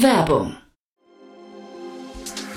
Werbung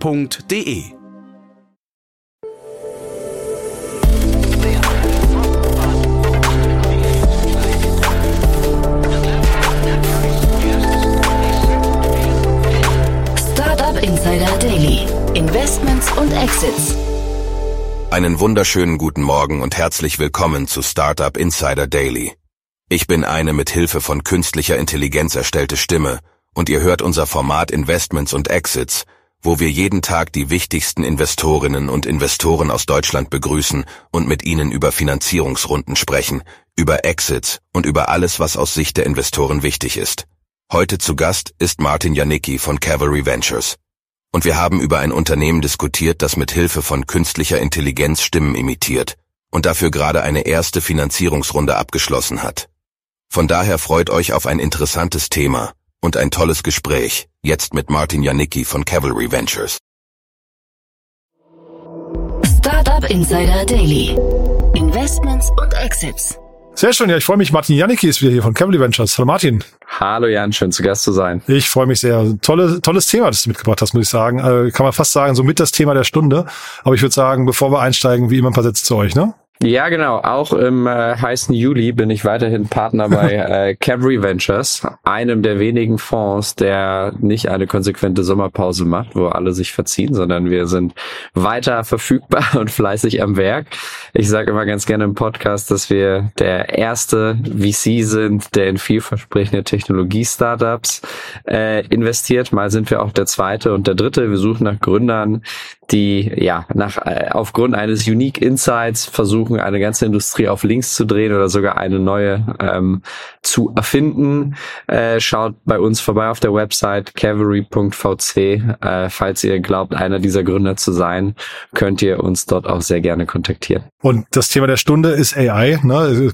www.ftf.de Startup Insider Daily. Investments und Exits. Einen wunderschönen guten Morgen und herzlich willkommen zu Startup Insider Daily. Ich bin eine mit Hilfe von künstlicher Intelligenz erstellte Stimme und ihr hört unser Format Investments und Exits, wo wir jeden Tag die wichtigsten Investorinnen und Investoren aus Deutschland begrüßen und mit ihnen über Finanzierungsrunden sprechen, über Exits und über alles, was aus Sicht der Investoren wichtig ist. Heute zu Gast ist Martin Janicki von Cavalry Ventures. Und wir haben über ein Unternehmen diskutiert, das mit Hilfe von künstlicher Intelligenz Stimmen imitiert und dafür gerade eine erste Finanzierungsrunde abgeschlossen hat. Von daher freut euch auf ein interessantes Thema und ein tolles Gespräch, jetzt mit Martin Janicki von Cavalry Ventures. Startup Insider Daily. Investments und Exits. Sehr schön, ja, ich freue mich. Martin Janicki ist wieder hier von Cavalry Ventures. Hallo Martin. Hallo Jan, schön zu Gast zu sein. Ich freue mich sehr. Tolle, tolles Thema, das du mitgebracht hast, muss ich sagen. Also, kann man fast sagen, so mit das Thema der Stunde. Aber ich würde sagen, bevor wir einsteigen, wie immer ein paar Sätze zu euch, ne? Ja, genau. Auch im äh, heißen Juli bin ich weiterhin Partner bei äh, Cavalry Ventures, einem der wenigen Fonds, der nicht eine konsequente Sommerpause macht, wo alle sich verziehen, sondern wir sind weiter verfügbar und fleißig am Werk. Ich sage immer ganz gerne im Podcast, dass wir der erste VC sind, der in vielversprechende Technologie-Startups äh, investiert. Mal sind wir auch der zweite und der dritte. Wir suchen nach Gründern, die ja nach äh, aufgrund eines Unique Insights versuchen, eine ganze Industrie auf links zu drehen oder sogar eine neue ähm, zu erfinden. Äh, schaut bei uns vorbei auf der Website cavalry.vc. Äh, falls ihr glaubt, einer dieser Gründer zu sein, könnt ihr uns dort auch sehr gerne kontaktieren. Und das Thema der Stunde ist AI. Ne? Also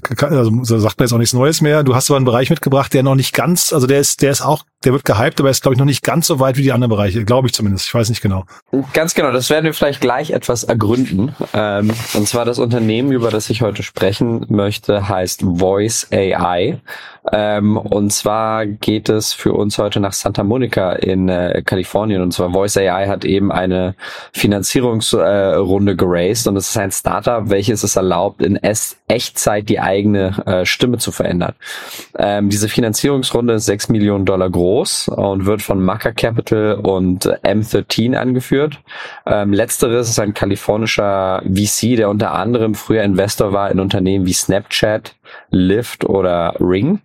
so sagt man jetzt auch nichts Neues mehr. Du hast aber einen Bereich mitgebracht, der noch nicht ganz, also der ist, der ist auch, der wird gehypt, aber ist glaube ich noch nicht ganz so weit wie die anderen Bereiche, glaube ich zumindest. Ich weiß nicht genau. Ganz genau. Das werden wir vielleicht gleich etwas ergründen. Ähm, und zwar das Unternehmen, über das ich heute sprechen möchte, heißt Voice AI. Ähm, und zwar geht es für uns heute nach Santa Monica in äh, Kalifornien. Und zwar Voice AI hat eben eine Finanzierungsrunde äh, geraced und es ist ein Startup, welches es erlaubt, in es Echtzeit die eigene äh, Stimme zu verändern. Ähm, diese Finanzierungsrunde ist 6 Millionen Dollar groß und wird von Maca Capital und M13 angeführt. Ähm, letzteres ist ein kalifornischer VC, der unter anderem früher Investor war in Unternehmen wie Snapchat, Lyft oder Ring.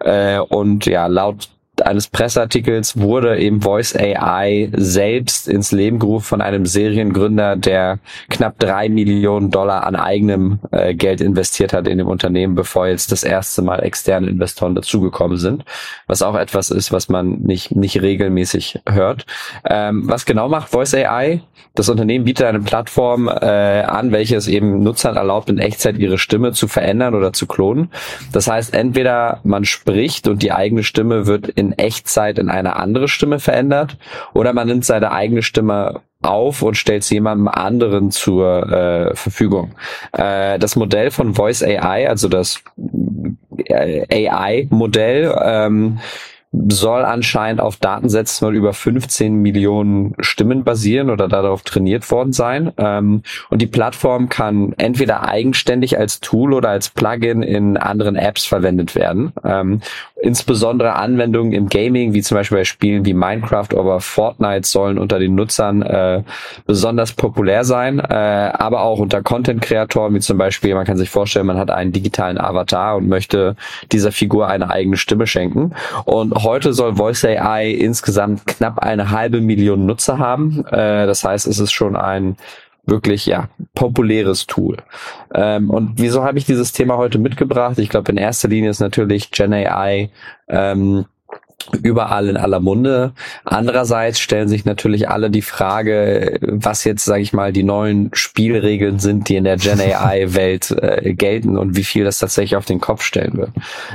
Äh, und ja, laut eines Presseartikels wurde eben Voice AI selbst ins Leben gerufen von einem Seriengründer, der knapp drei Millionen Dollar an eigenem äh, Geld investiert hat in dem Unternehmen, bevor jetzt das erste Mal externe Investoren dazugekommen sind. Was auch etwas ist, was man nicht, nicht regelmäßig hört. Ähm, was genau macht Voice AI? Das Unternehmen bietet eine Plattform äh, an, welches eben Nutzern erlaubt, in Echtzeit ihre Stimme zu verändern oder zu klonen. Das heißt, entweder man spricht und die eigene Stimme wird in Echtzeit in eine andere Stimme verändert oder man nimmt seine eigene Stimme auf und stellt sie jemandem anderen zur äh, Verfügung. Äh, das Modell von Voice AI, also das äh, AI-Modell, ähm, soll anscheinend auf Datensätzen von über 15 Millionen Stimmen basieren oder darauf trainiert worden sein. Ähm, und die Plattform kann entweder eigenständig als Tool oder als Plugin in anderen Apps verwendet werden. Insbesondere Anwendungen im Gaming, wie zum Beispiel bei Spielen wie Minecraft oder Fortnite, sollen unter den Nutzern äh, besonders populär sein, äh, aber auch unter Content-Kreatoren, wie zum Beispiel, man kann sich vorstellen, man hat einen digitalen Avatar und möchte dieser Figur eine eigene Stimme schenken. Und heute soll Voice AI insgesamt knapp eine halbe Million Nutzer haben. Äh, das heißt, es ist schon ein wirklich ja populäres Tool. Ähm, und wieso habe ich dieses Thema heute mitgebracht? Ich glaube, in erster Linie ist natürlich Gen AI ähm, überall in aller Munde. Andererseits stellen sich natürlich alle die Frage, was jetzt, sage ich mal, die neuen Spielregeln sind, die in der Gen AI-Welt äh, gelten und wie viel das tatsächlich auf den Kopf stellen wird.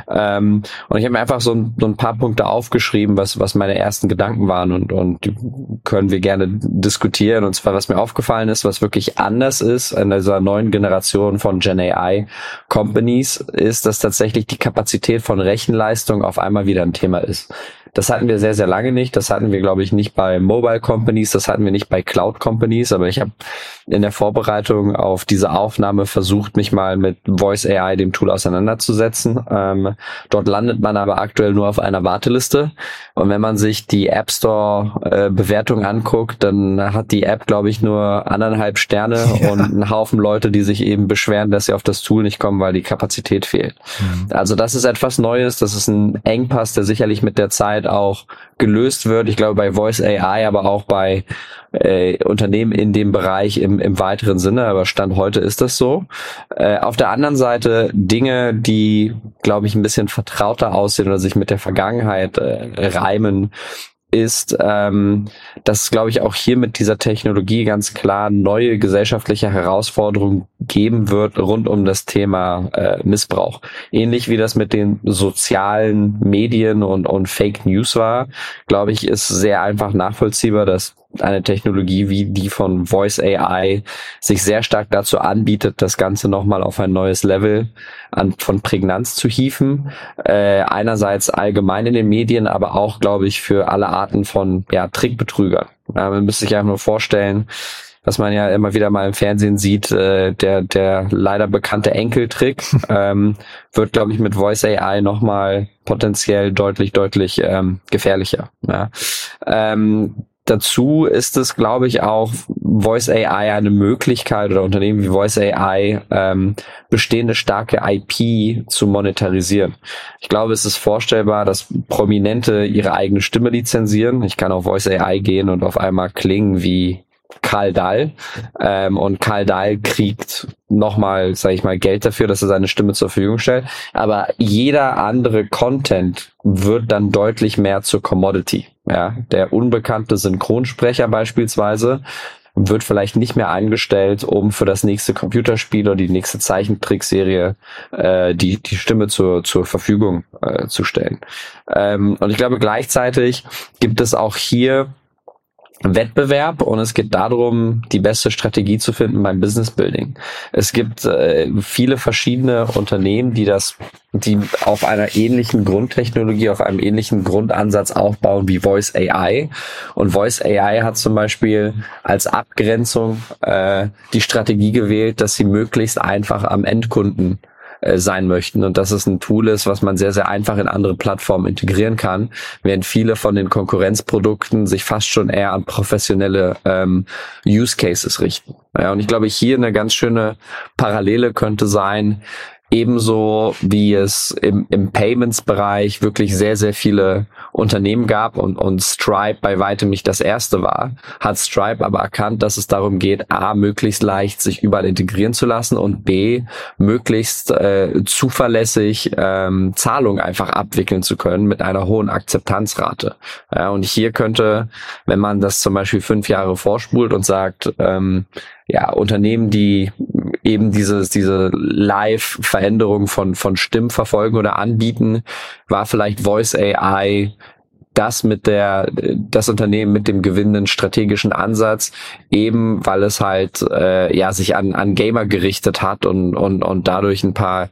Ähm, und ich habe mir einfach so ein, so ein, paar Punkte aufgeschrieben, was, was meine ersten Gedanken waren und, und die können wir gerne diskutieren. Und zwar, was mir aufgefallen ist, was wirklich anders ist in dieser neuen Generation von Gen AI Companies, ist, dass tatsächlich die Kapazität von Rechenleistung auf einmal wieder ein Thema ist. Das hatten wir sehr, sehr lange nicht. Das hatten wir, glaube ich, nicht bei Mobile Companies, das hatten wir nicht bei Cloud Companies, aber ich habe in der Vorbereitung auf diese Aufnahme versucht, mich mal mit Voice AI, dem Tool, auseinanderzusetzen. Ähm, dort landet man aber aktuell nur auf einer Warteliste. Und wenn man sich die App Store äh, Bewertung anguckt, dann hat die App, glaube ich, nur anderthalb Sterne ja. und einen Haufen Leute, die sich eben beschweren, dass sie auf das Tool nicht kommen, weil die Kapazität fehlt. Mhm. Also das ist etwas Neues. Das ist ein Engpass, der sicherlich mit der Zeit auch gelöst wird. Ich glaube bei Voice AI, aber auch bei äh, Unternehmen in dem Bereich im, im weiteren Sinne. Aber Stand heute ist das so. Äh, auf der anderen Seite Dinge, die, glaube ich, ein bisschen vertrauter aussehen oder sich mit der Vergangenheit äh, reimen, ist, ähm, dass, glaube ich, auch hier mit dieser Technologie ganz klar neue gesellschaftliche Herausforderungen geben wird rund um das Thema äh, Missbrauch. Ähnlich wie das mit den sozialen Medien und, und Fake News war, glaube ich, ist sehr einfach nachvollziehbar, dass eine Technologie wie die von Voice AI sich sehr stark dazu anbietet, das Ganze nochmal auf ein neues Level an, von Prägnanz zu hieven. Äh, einerseits allgemein in den Medien, aber auch, glaube ich, für alle Arten von ja, Trickbetrügern. Ja, man müsste sich einfach nur vorstellen, was man ja immer wieder mal im Fernsehen sieht, äh, der, der leider bekannte Enkeltrick ähm, wird, glaube ich, mit Voice AI nochmal potenziell deutlich, deutlich ähm, gefährlicher. Ja. Ähm, Dazu ist es, glaube ich, auch Voice AI eine Möglichkeit oder Unternehmen wie Voice AI ähm, bestehende starke IP zu monetarisieren. Ich glaube, es ist vorstellbar, dass Prominente ihre eigene Stimme lizenzieren. Ich kann auf Voice AI gehen und auf einmal klingen wie Karl Dahl. Ähm, und Karl Dahl kriegt nochmal, sage ich mal, Geld dafür, dass er seine Stimme zur Verfügung stellt. Aber jeder andere Content wird dann deutlich mehr zur Commodity. Ja, der unbekannte Synchronsprecher beispielsweise wird vielleicht nicht mehr eingestellt, um für das nächste Computerspiel oder die nächste Zeichentrickserie äh, die, die Stimme zur, zur Verfügung äh, zu stellen. Ähm, und ich glaube, gleichzeitig gibt es auch hier Wettbewerb und es geht darum, die beste Strategie zu finden beim Business Building. Es gibt äh, viele verschiedene Unternehmen, die das, die auf einer ähnlichen Grundtechnologie, auf einem ähnlichen Grundansatz aufbauen wie Voice AI. Und Voice AI hat zum Beispiel als Abgrenzung äh, die Strategie gewählt, dass sie möglichst einfach am Endkunden äh, sein möchten und dass es ein Tool ist, was man sehr, sehr einfach in andere Plattformen integrieren kann, während viele von den Konkurrenzprodukten sich fast schon eher an professionelle ähm, Use Cases richten. Ja, und ich glaube, hier eine ganz schöne Parallele könnte sein, Ebenso wie es im, im Payments-Bereich wirklich sehr, sehr viele Unternehmen gab und, und Stripe bei weitem nicht das erste war, hat Stripe aber erkannt, dass es darum geht, A, möglichst leicht sich überall integrieren zu lassen und B, möglichst äh, zuverlässig ähm, Zahlungen einfach abwickeln zu können mit einer hohen Akzeptanzrate. Ja, und hier könnte, wenn man das zum Beispiel fünf Jahre vorspult und sagt, ähm, ja, Unternehmen, die eben dieses, diese Live-Veränderung von, von Stimmen verfolgen oder anbieten, war vielleicht Voice AI das mit der das Unternehmen mit dem gewinnenden strategischen Ansatz eben weil es halt äh, ja sich an an Gamer gerichtet hat und und und dadurch ein paar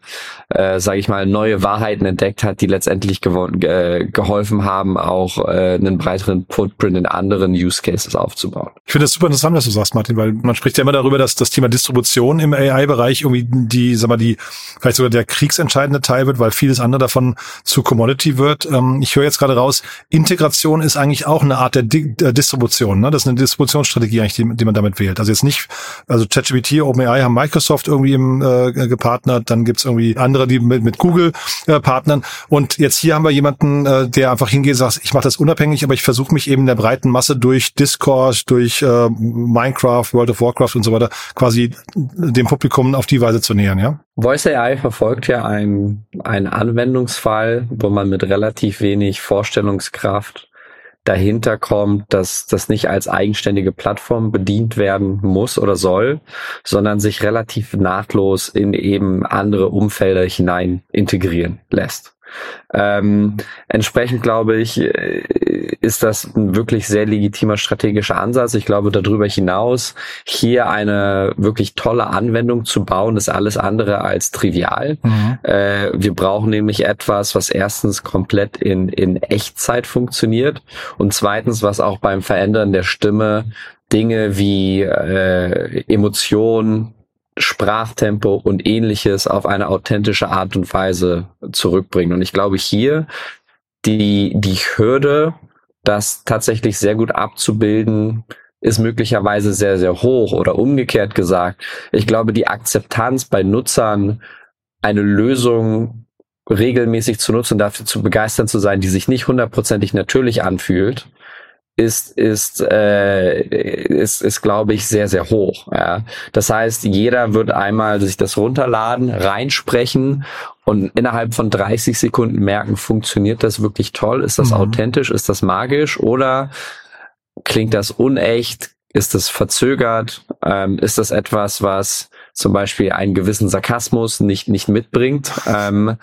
äh, sage ich mal neue Wahrheiten entdeckt hat die letztendlich äh, geholfen haben auch äh, einen breiteren Footprint in anderen Use Cases aufzubauen. Ich finde das super interessant was du sagst Martin weil man spricht ja immer darüber dass das Thema Distribution im AI Bereich irgendwie die sag mal die vielleicht sogar der kriegsentscheidende Teil wird weil vieles andere davon zu Commodity wird. Ähm, ich höre jetzt gerade raus Integration ist eigentlich auch eine Art der, Di der Distribution. Ne? Das ist eine Distributionsstrategie eigentlich, die, die, man damit wählt. Also jetzt nicht, also ChatGPT, OpenAI haben Microsoft irgendwie im, äh, gepartnert, dann gibt's irgendwie andere, die mit, mit Google äh, partnern. Und jetzt hier haben wir jemanden, äh, der einfach hingeht und sagt, ich mache das unabhängig, aber ich versuche mich eben der breiten Masse durch Discord, durch äh, Minecraft, World of Warcraft und so weiter quasi dem Publikum auf die Weise zu nähern, ja? Voice AI verfolgt ja einen, einen Anwendungsfall, wo man mit relativ wenig Vorstellungskraft dahinter kommt, dass das nicht als eigenständige Plattform bedient werden muss oder soll, sondern sich relativ nahtlos in eben andere Umfelder hinein integrieren lässt. Ähm, entsprechend glaube ich, äh, ist das ein wirklich sehr legitimer strategischer Ansatz. Ich glaube, darüber hinaus hier eine wirklich tolle Anwendung zu bauen, ist alles andere als trivial. Mhm. Äh, wir brauchen nämlich etwas, was erstens komplett in, in Echtzeit funktioniert und zweitens, was auch beim Verändern der Stimme Dinge wie äh, Emotionen, Sprachtempo und ähnliches auf eine authentische Art und Weise zurückbringen. Und ich glaube hier, die, die Hürde, das tatsächlich sehr gut abzubilden, ist möglicherweise sehr, sehr hoch oder umgekehrt gesagt. Ich glaube, die Akzeptanz bei Nutzern, eine Lösung regelmäßig zu nutzen, dafür zu begeistern zu sein, die sich nicht hundertprozentig natürlich anfühlt, ist, ist, äh, ist, ist glaube ich, sehr, sehr hoch. Ja. Das heißt, jeder wird einmal sich das runterladen, reinsprechen und innerhalb von 30 Sekunden merken, funktioniert das wirklich toll? Ist das mhm. authentisch? Ist das magisch? Oder klingt das unecht? Ist das verzögert? Ähm, ist das etwas, was zum Beispiel einen gewissen Sarkasmus nicht, nicht mitbringt. Ähm,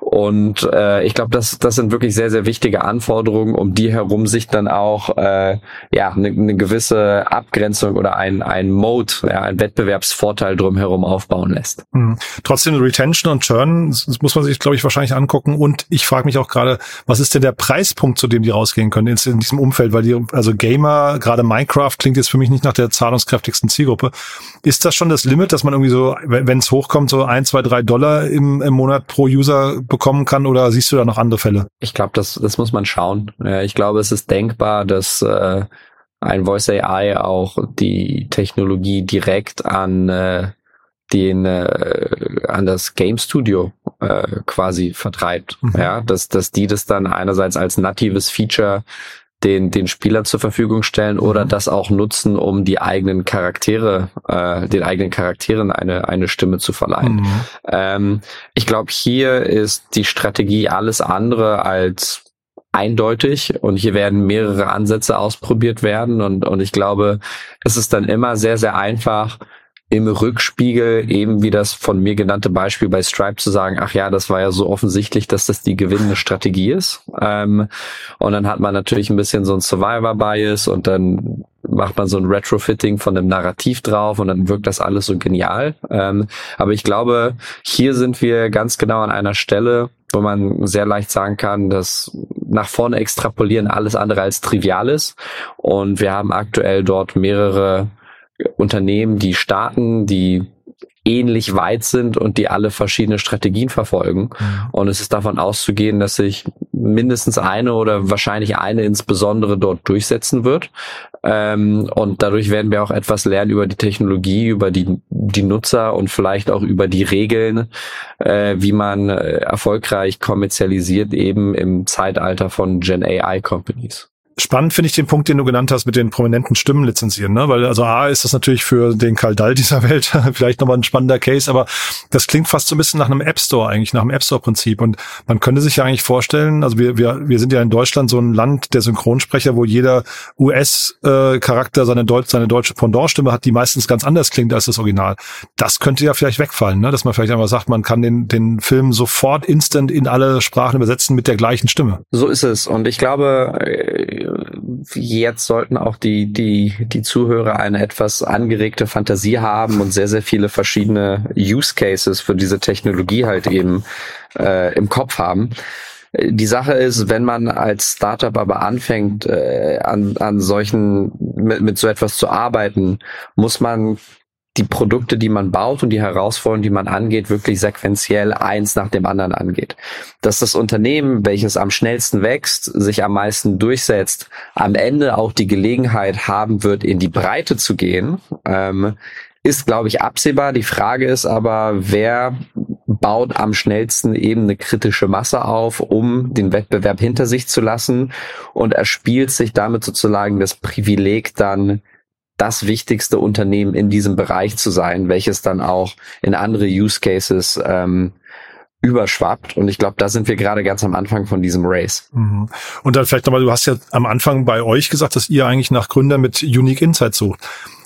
und äh, ich glaube, das, das sind wirklich sehr, sehr wichtige Anforderungen, um die herum sich dann auch äh, ja eine ne gewisse Abgrenzung oder ein, ein Mode, ja, ein Wettbewerbsvorteil drumherum aufbauen lässt. Mhm. Trotzdem Retention und Churn, das muss man sich, glaube ich, wahrscheinlich angucken. Und ich frage mich auch gerade, was ist denn der Preispunkt, zu dem die rausgehen können in, in diesem Umfeld? Weil die, also Gamer, gerade Minecraft klingt jetzt für mich nicht nach der zahlungskräftigsten Zielgruppe. Ist das schon das Limit, dass man irgendwie so, wenn es hochkommt, so ein, zwei, drei Dollar im, im Monat pro User bekommen kann oder siehst du da noch andere Fälle? Ich glaube, das, das muss man schauen. Ich glaube, es ist denkbar, dass äh, ein Voice AI auch die Technologie direkt an äh, den äh, an das Game Studio äh, quasi vertreibt. Mhm. Ja, dass dass die das dann einerseits als natives Feature den, den Spielern zur Verfügung stellen oder mhm. das auch nutzen, um die eigenen Charaktere, äh, den eigenen Charakteren eine, eine Stimme zu verleihen. Mhm. Ähm, ich glaube, hier ist die Strategie alles andere als eindeutig und hier werden mehrere Ansätze ausprobiert werden und, und ich glaube, es ist dann immer sehr, sehr einfach, im Rückspiegel eben wie das von mir genannte Beispiel bei Stripe zu sagen, ach ja, das war ja so offensichtlich, dass das die gewinnende Strategie ist. Ähm, und dann hat man natürlich ein bisschen so ein Survivor-Bias und dann macht man so ein Retrofitting von dem Narrativ drauf und dann wirkt das alles so genial. Ähm, aber ich glaube, hier sind wir ganz genau an einer Stelle, wo man sehr leicht sagen kann, dass nach vorne extrapolieren alles andere als trivial ist. Und wir haben aktuell dort mehrere Unternehmen, die starten, die ähnlich weit sind und die alle verschiedene Strategien verfolgen. Mhm. Und es ist davon auszugehen, dass sich mindestens eine oder wahrscheinlich eine insbesondere dort durchsetzen wird. Ähm, und dadurch werden wir auch etwas lernen über die Technologie, über die, die Nutzer und vielleicht auch über die Regeln, äh, wie man äh, erfolgreich kommerzialisiert eben im Zeitalter von Gen AI Companies. Spannend finde ich den Punkt, den du genannt hast mit den prominenten Stimmen lizenzieren, ne? Weil also A ist das natürlich für den Kaldall dieser Welt vielleicht nochmal ein spannender Case, aber das klingt fast so ein bisschen nach einem App Store eigentlich, nach einem App Store Prinzip. Und man könnte sich ja eigentlich vorstellen, also wir, wir, wir sind ja in Deutschland so ein Land der Synchronsprecher, wo jeder US-Charakter seine, Deutsch, seine deutsche Pendant-Stimme hat, die meistens ganz anders klingt als das Original. Das könnte ja vielleicht wegfallen, ne? Dass man vielleicht einmal sagt, man kann den, den Film sofort instant in alle Sprachen übersetzen mit der gleichen Stimme. So ist es. Und ich glaube, äh, jetzt sollten auch die, die, die Zuhörer eine etwas angeregte Fantasie haben und sehr, sehr viele verschiedene Use Cases für diese Technologie halt eben äh, im Kopf haben. Die Sache ist, wenn man als Startup aber anfängt, äh, an, an solchen, mit, mit so etwas zu arbeiten, muss man die Produkte, die man baut und die Herausforderungen, die man angeht, wirklich sequenziell eins nach dem anderen angeht. Dass das Unternehmen, welches am schnellsten wächst, sich am meisten durchsetzt, am Ende auch die Gelegenheit haben wird, in die Breite zu gehen, ähm, ist, glaube ich, absehbar. Die Frage ist aber, wer baut am schnellsten eben eine kritische Masse auf, um den Wettbewerb hinter sich zu lassen und erspielt sich damit sozusagen das Privileg dann das wichtigste Unternehmen in diesem Bereich zu sein, welches dann auch in andere Use Cases ähm, überschwappt. Und ich glaube, da sind wir gerade ganz am Anfang von diesem Race. Mhm. Und dann vielleicht nochmal, du hast ja am Anfang bei euch gesagt, dass ihr eigentlich nach Gründern mit Unique Insights sucht.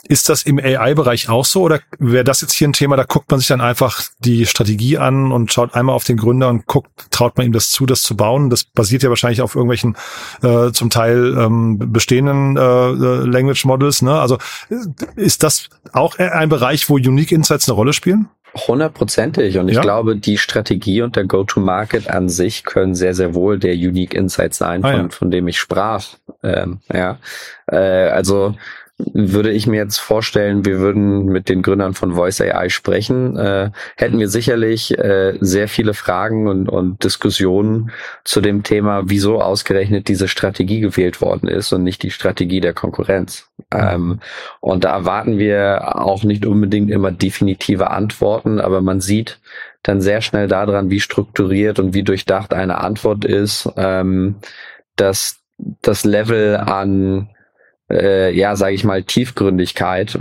Ist das im AI-Bereich auch so oder wäre das jetzt hier ein Thema, da guckt man sich dann einfach die Strategie an und schaut einmal auf den Gründer und guckt, traut man ihm das zu, das zu bauen? Das basiert ja wahrscheinlich auf irgendwelchen äh, zum Teil ähm, bestehenden äh, äh Language Models. Ne? Also äh, ist das auch ein Bereich, wo Unique Insights eine Rolle spielen? Hundertprozentig. Und ich ja. glaube, die Strategie und der Go-to-Market an sich können sehr, sehr wohl der Unique Insight sein, ah, von, ja. von dem ich sprach. Ähm, ja, äh, also würde ich mir jetzt vorstellen, wir würden mit den Gründern von Voice AI sprechen, äh, hätten wir sicherlich äh, sehr viele Fragen und, und Diskussionen zu dem Thema, wieso ausgerechnet diese Strategie gewählt worden ist und nicht die Strategie der Konkurrenz. Ähm, und da erwarten wir auch nicht unbedingt immer definitive Antworten, aber man sieht dann sehr schnell daran, wie strukturiert und wie durchdacht eine Antwort ist, ähm, dass das Level an äh, ja, sage ich mal, Tiefgründigkeit,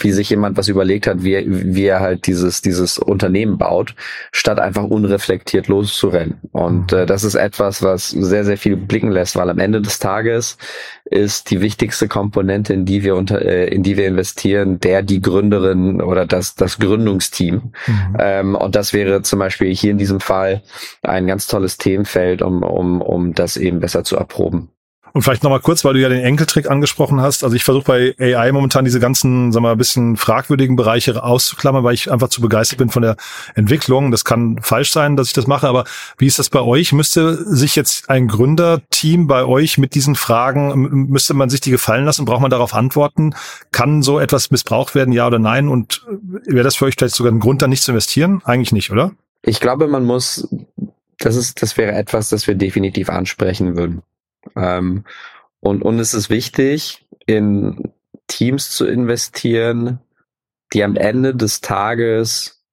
wie sich jemand was überlegt hat, wie, wie er halt dieses, dieses Unternehmen baut, statt einfach unreflektiert loszurennen. Und äh, das ist etwas, was sehr, sehr viel blicken lässt, weil am Ende des Tages ist die wichtigste Komponente, in die wir unter, äh, in die wir investieren, der die Gründerin oder das, das Gründungsteam. Mhm. Ähm, und das wäre zum Beispiel hier in diesem Fall ein ganz tolles Themenfeld, um, um, um das eben besser zu erproben. Und vielleicht nochmal kurz, weil du ja den Enkeltrick angesprochen hast. Also ich versuche bei AI momentan diese ganzen, sagen wir mal, bisschen fragwürdigen Bereiche auszuklammern, weil ich einfach zu begeistert bin von der Entwicklung. Das kann falsch sein, dass ich das mache, aber wie ist das bei euch? Müsste sich jetzt ein Gründerteam bei euch mit diesen Fragen, müsste man sich die gefallen lassen? Braucht man darauf Antworten? Kann so etwas missbraucht werden, ja oder nein? Und wäre das für euch vielleicht sogar ein Grund, da nicht zu investieren? Eigentlich nicht, oder? Ich glaube, man muss, das ist, das wäre etwas, das wir definitiv ansprechen würden. Ähm, und, es ist wichtig, in Teams zu investieren, die am Ende des Tages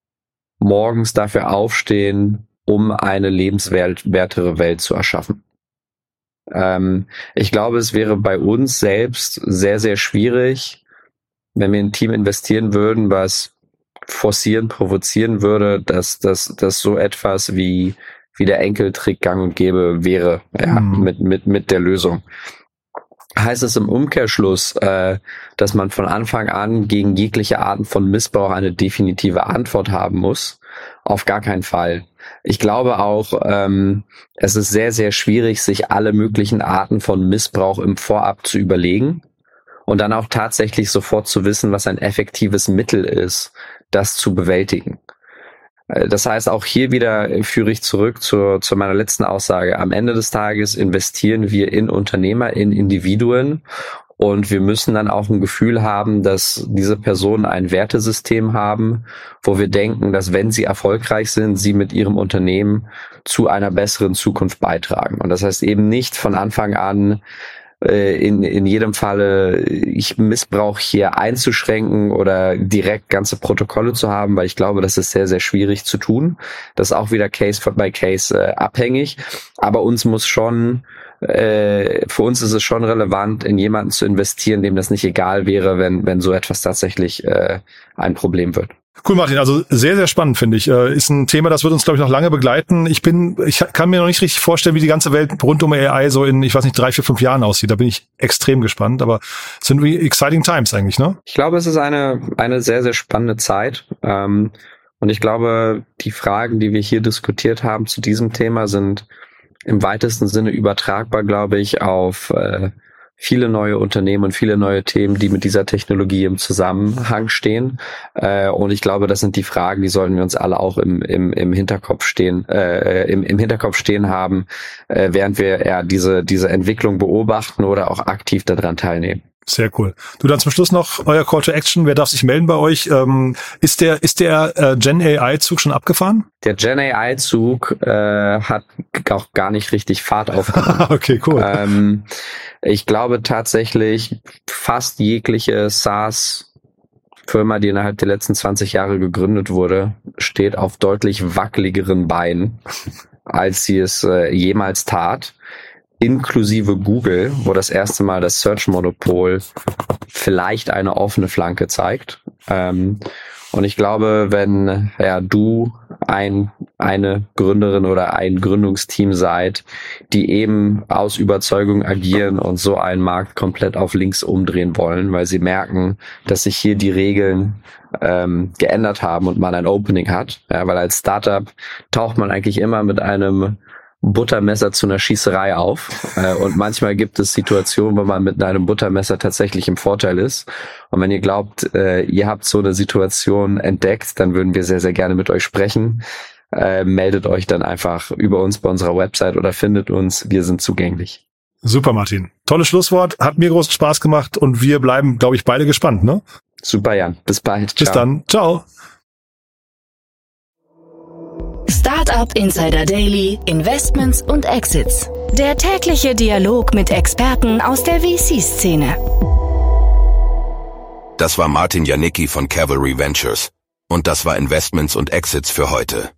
morgens dafür aufstehen, um eine lebenswertere Welt zu erschaffen. Ähm, ich glaube, es wäre bei uns selbst sehr, sehr schwierig, wenn wir in ein Team investieren würden, was forcieren, provozieren würde, dass, dass, dass so etwas wie wie der Enkeltrick gang und gäbe wäre, ja, mhm. mit, mit, mit der Lösung. Heißt es im Umkehrschluss, äh, dass man von Anfang an gegen jegliche Arten von Missbrauch eine definitive Antwort haben muss? Auf gar keinen Fall. Ich glaube auch, ähm, es ist sehr, sehr schwierig, sich alle möglichen Arten von Missbrauch im Vorab zu überlegen und dann auch tatsächlich sofort zu wissen, was ein effektives Mittel ist, das zu bewältigen. Äh, das heißt, auch hier wieder führe ich zurück zu, zu meiner letzten Aussage. Am Ende des Tages investieren wir in Unternehmer, in Individuen und wir müssen dann auch ein Gefühl haben, dass diese Personen ein Wertesystem haben, wo wir denken, dass wenn sie erfolgreich sind, sie mit ihrem Unternehmen zu einer besseren Zukunft beitragen. Und das heißt eben nicht von Anfang an äh, in, in jedem Falle ich Missbrauch hier einzuschränken oder direkt ganze Protokolle zu haben, weil ich glaube, das ist sehr, sehr schwierig zu tun. Das ist auch wieder Case by Case äh, abhängig. Aber uns muss schon äh, für uns ist es schon relevant, in jemanden zu investieren, dem das nicht egal wäre, wenn, wenn so etwas tatsächlich äh, ein Problem wird. Cool, Martin. Also sehr, sehr spannend, finde ich. Äh, ist ein Thema, das wird uns, glaube ich, noch lange begleiten. Ich bin, ich kann mir noch nicht richtig vorstellen, wie die ganze Welt rund um AI so in, ich weiß nicht, drei, vier, fünf Jahren aussieht. Da bin ich extrem gespannt. Aber es sind wie exciting times eigentlich, ne? Ich glaube, es ist eine, eine sehr, sehr spannende Zeit. Ähm, und ich glaube, die Fragen, die wir hier diskutiert haben zu diesem Thema, sind im weitesten Sinne übertragbar, glaube ich, auf äh, viele neue Unternehmen und viele neue Themen, die mit dieser Technologie im Zusammenhang stehen. Äh, und ich glaube, das sind die Fragen, die sollten wir uns alle auch im, im, im Hinterkopf stehen, äh, im, im Hinterkopf stehen haben, äh, während wir ja diese, diese Entwicklung beobachten oder auch aktiv daran teilnehmen. Sehr cool. Du dann zum Schluss noch euer Call to Action. Wer darf sich melden bei euch? Ähm, ist der ist der äh, Gen AI Zug schon abgefahren? Der Gen AI Zug äh, hat auch gar nicht richtig Fahrt aufgenommen. okay, cool. Ähm, ich glaube tatsächlich fast jegliche SaaS Firma, die innerhalb der letzten 20 Jahre gegründet wurde, steht auf deutlich wackeligeren Beinen, als sie es äh, jemals tat inklusive Google, wo das erste Mal das Search-Monopol vielleicht eine offene Flanke zeigt. Ähm, und ich glaube, wenn ja, du ein, eine Gründerin oder ein Gründungsteam seid, die eben aus Überzeugung agieren und so einen Markt komplett auf links umdrehen wollen, weil sie merken, dass sich hier die Regeln ähm, geändert haben und man ein Opening hat. Ja, weil als Startup taucht man eigentlich immer mit einem Buttermesser zu einer Schießerei auf. Äh, und manchmal gibt es Situationen, wo man mit einem Buttermesser tatsächlich im Vorteil ist. Und wenn ihr glaubt, äh, ihr habt so eine Situation entdeckt, dann würden wir sehr, sehr gerne mit euch sprechen. Äh, meldet euch dann einfach über uns bei unserer Website oder findet uns. Wir sind zugänglich. Super, Martin. Tolles Schlusswort. Hat mir großen Spaß gemacht und wir bleiben, glaube ich, beide gespannt, ne? Super, Jan. Bis bald. Bis Ciao. dann. Ciao. Startup Insider Daily, Investments und Exits. Der tägliche Dialog mit Experten aus der VC-Szene. Das war Martin Janicki von Cavalry Ventures. Und das war Investments und Exits für heute.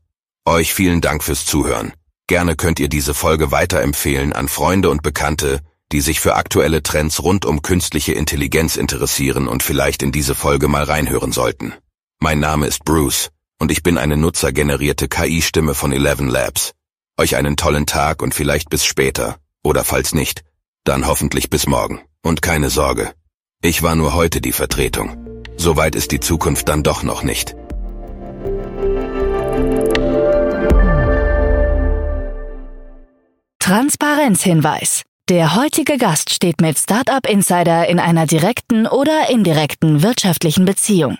Euch vielen Dank fürs Zuhören. Gerne könnt ihr diese Folge weiterempfehlen an Freunde und Bekannte, die sich für aktuelle Trends rund um künstliche Intelligenz interessieren und vielleicht in diese Folge mal reinhören sollten. Mein Name ist Bruce und ich bin eine nutzergenerierte KI-Stimme von Eleven Labs. Euch einen tollen Tag und vielleicht bis später. Oder falls nicht, dann hoffentlich bis morgen. Und keine Sorge. Ich war nur heute die Vertretung. Soweit ist die Zukunft dann doch noch nicht. Transparenzhinweis. Der heutige Gast steht mit Startup Insider in einer direkten oder indirekten wirtschaftlichen Beziehung.